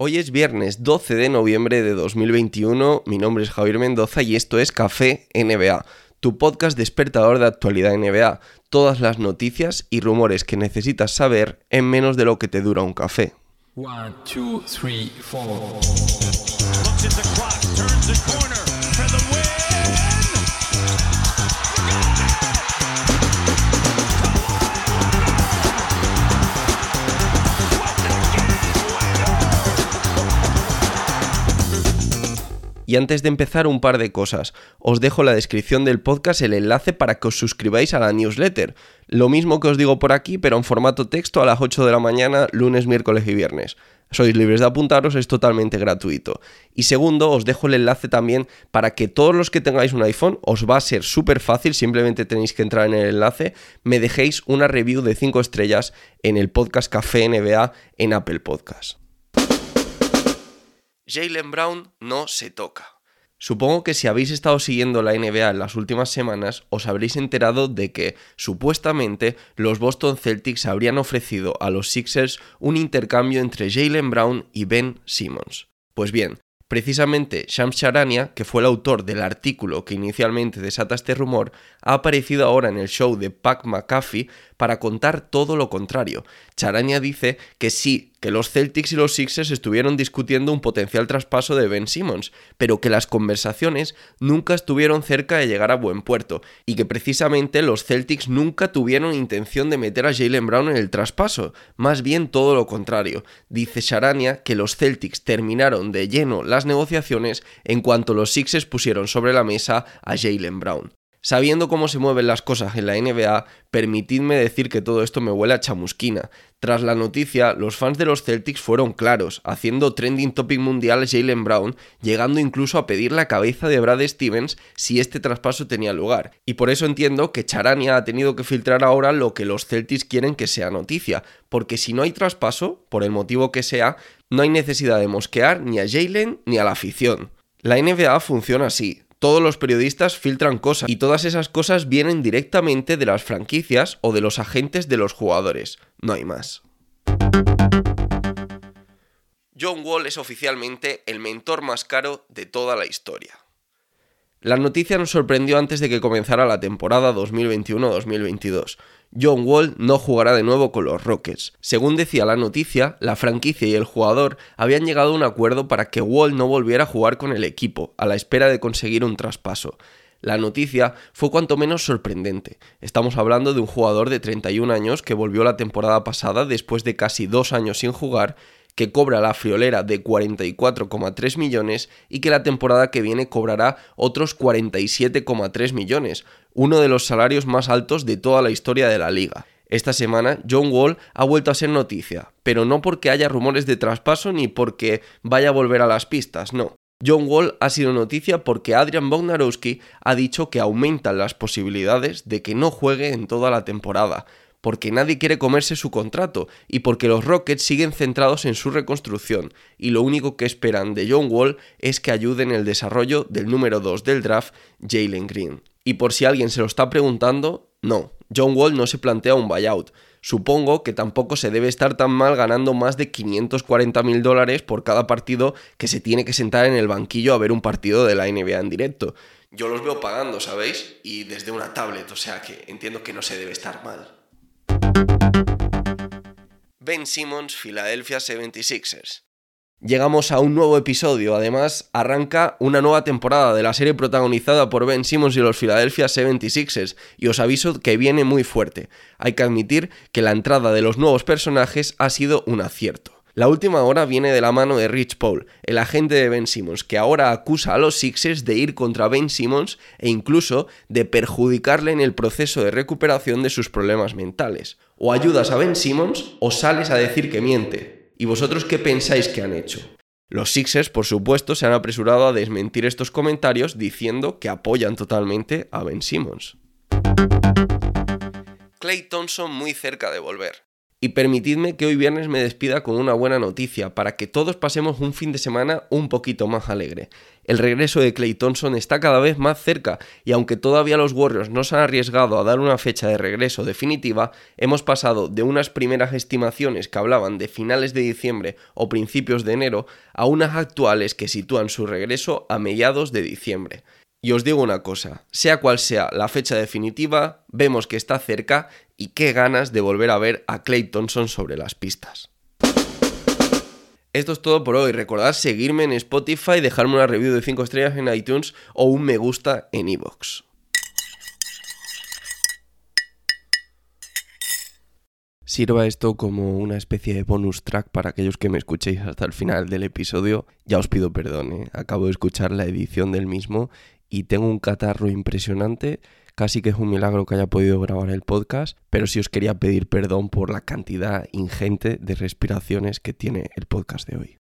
Hoy es viernes 12 de noviembre de 2021, mi nombre es Javier Mendoza y esto es Café NBA, tu podcast despertador de actualidad NBA, todas las noticias y rumores que necesitas saber en menos de lo que te dura un café. One, two, three, Y antes de empezar, un par de cosas. Os dejo en la descripción del podcast el enlace para que os suscribáis a la newsletter. Lo mismo que os digo por aquí, pero en formato texto a las 8 de la mañana, lunes, miércoles y viernes. Sois libres de apuntaros, es totalmente gratuito. Y segundo, os dejo el enlace también para que todos los que tengáis un iPhone, os va a ser súper fácil, simplemente tenéis que entrar en el enlace, me dejéis una review de 5 estrellas en el podcast Café NBA en Apple Podcast. Jalen Brown no se toca. Supongo que si habéis estado siguiendo la NBA en las últimas semanas, os habréis enterado de que, supuestamente, los Boston Celtics habrían ofrecido a los Sixers un intercambio entre Jalen Brown y Ben Simmons. Pues bien, precisamente Shams Charania, que fue el autor del artículo que inicialmente desata este rumor, ha aparecido ahora en el show de Pac McAfee para contar todo lo contrario. Charania dice que sí, que los Celtics y los Sixers estuvieron discutiendo un potencial traspaso de Ben Simmons, pero que las conversaciones nunca estuvieron cerca de llegar a buen puerto, y que precisamente los Celtics nunca tuvieron intención de meter a Jalen Brown en el traspaso, más bien todo lo contrario. Dice Charania que los Celtics terminaron de lleno las negociaciones en cuanto los Sixers pusieron sobre la mesa a Jalen Brown. Sabiendo cómo se mueven las cosas en la NBA, permitidme decir que todo esto me huele a chamusquina. Tras la noticia, los fans de los Celtics fueron claros, haciendo trending topic mundial Jalen Brown, llegando incluso a pedir la cabeza de Brad Stevens si este traspaso tenía lugar. Y por eso entiendo que Charania ha tenido que filtrar ahora lo que los Celtics quieren que sea noticia, porque si no hay traspaso, por el motivo que sea, no hay necesidad de mosquear ni a Jalen ni a la afición. La NBA funciona así, todos los periodistas filtran cosas y todas esas cosas vienen directamente de las franquicias o de los agentes de los jugadores. No hay más. John Wall es oficialmente el mentor más caro de toda la historia. La noticia nos sorprendió antes de que comenzara la temporada 2021-2022. John Wall no jugará de nuevo con los Rockets. Según decía la noticia, la franquicia y el jugador habían llegado a un acuerdo para que Wall no volviera a jugar con el equipo, a la espera de conseguir un traspaso. La noticia fue cuanto menos sorprendente. Estamos hablando de un jugador de 31 años que volvió la temporada pasada después de casi dos años sin jugar que cobra la friolera de 44,3 millones y que la temporada que viene cobrará otros 47,3 millones, uno de los salarios más altos de toda la historia de la liga. Esta semana John Wall ha vuelto a ser noticia, pero no porque haya rumores de traspaso ni porque vaya a volver a las pistas, no. John Wall ha sido noticia porque Adrian Bognarowski ha dicho que aumentan las posibilidades de que no juegue en toda la temporada, porque nadie quiere comerse su contrato y porque los Rockets siguen centrados en su reconstrucción y lo único que esperan de John Wall es que ayude en el desarrollo del número 2 del draft, Jalen Green. Y por si alguien se lo está preguntando, no, John Wall no se plantea un buyout. Supongo que tampoco se debe estar tan mal ganando más de 540 mil dólares por cada partido que se tiene que sentar en el banquillo a ver un partido de la NBA en directo. Yo los veo pagando, ¿sabéis? Y desde una tablet, o sea que entiendo que no se debe estar mal. Ben Simmons, Philadelphia 76ers. Llegamos a un nuevo episodio, además arranca una nueva temporada de la serie protagonizada por Ben Simmons y los Philadelphia 76ers y os aviso que viene muy fuerte. Hay que admitir que la entrada de los nuevos personajes ha sido un acierto. La última hora viene de la mano de Rich Paul, el agente de Ben Simmons, que ahora acusa a los Sixers de ir contra Ben Simmons e incluso de perjudicarle en el proceso de recuperación de sus problemas mentales. O ayudas a Ben Simmons o sales a decir que miente. ¿Y vosotros qué pensáis que han hecho? Los Sixers, por supuesto, se han apresurado a desmentir estos comentarios diciendo que apoyan totalmente a Ben Simmons. Clay Thompson muy cerca de volver. Y permitidme que hoy viernes me despida con una buena noticia, para que todos pasemos un fin de semana un poquito más alegre. El regreso de Clay Thompson está cada vez más cerca, y aunque todavía los Warriors no se han arriesgado a dar una fecha de regreso definitiva, hemos pasado de unas primeras estimaciones que hablaban de finales de diciembre o principios de enero a unas actuales que sitúan su regreso a mediados de diciembre. Y os digo una cosa, sea cual sea la fecha definitiva, vemos que está cerca y qué ganas de volver a ver a Clay Thompson sobre las pistas. Esto es todo por hoy. Recordad seguirme en Spotify, dejarme una review de 5 estrellas en iTunes o un me gusta en iVoox. Sirva esto como una especie de bonus track para aquellos que me escuchéis hasta el final del episodio. Ya os pido perdón, ¿eh? acabo de escuchar la edición del mismo y tengo un catarro impresionante. Casi que es un milagro que haya podido grabar el podcast, pero sí os quería pedir perdón por la cantidad ingente de respiraciones que tiene el podcast de hoy.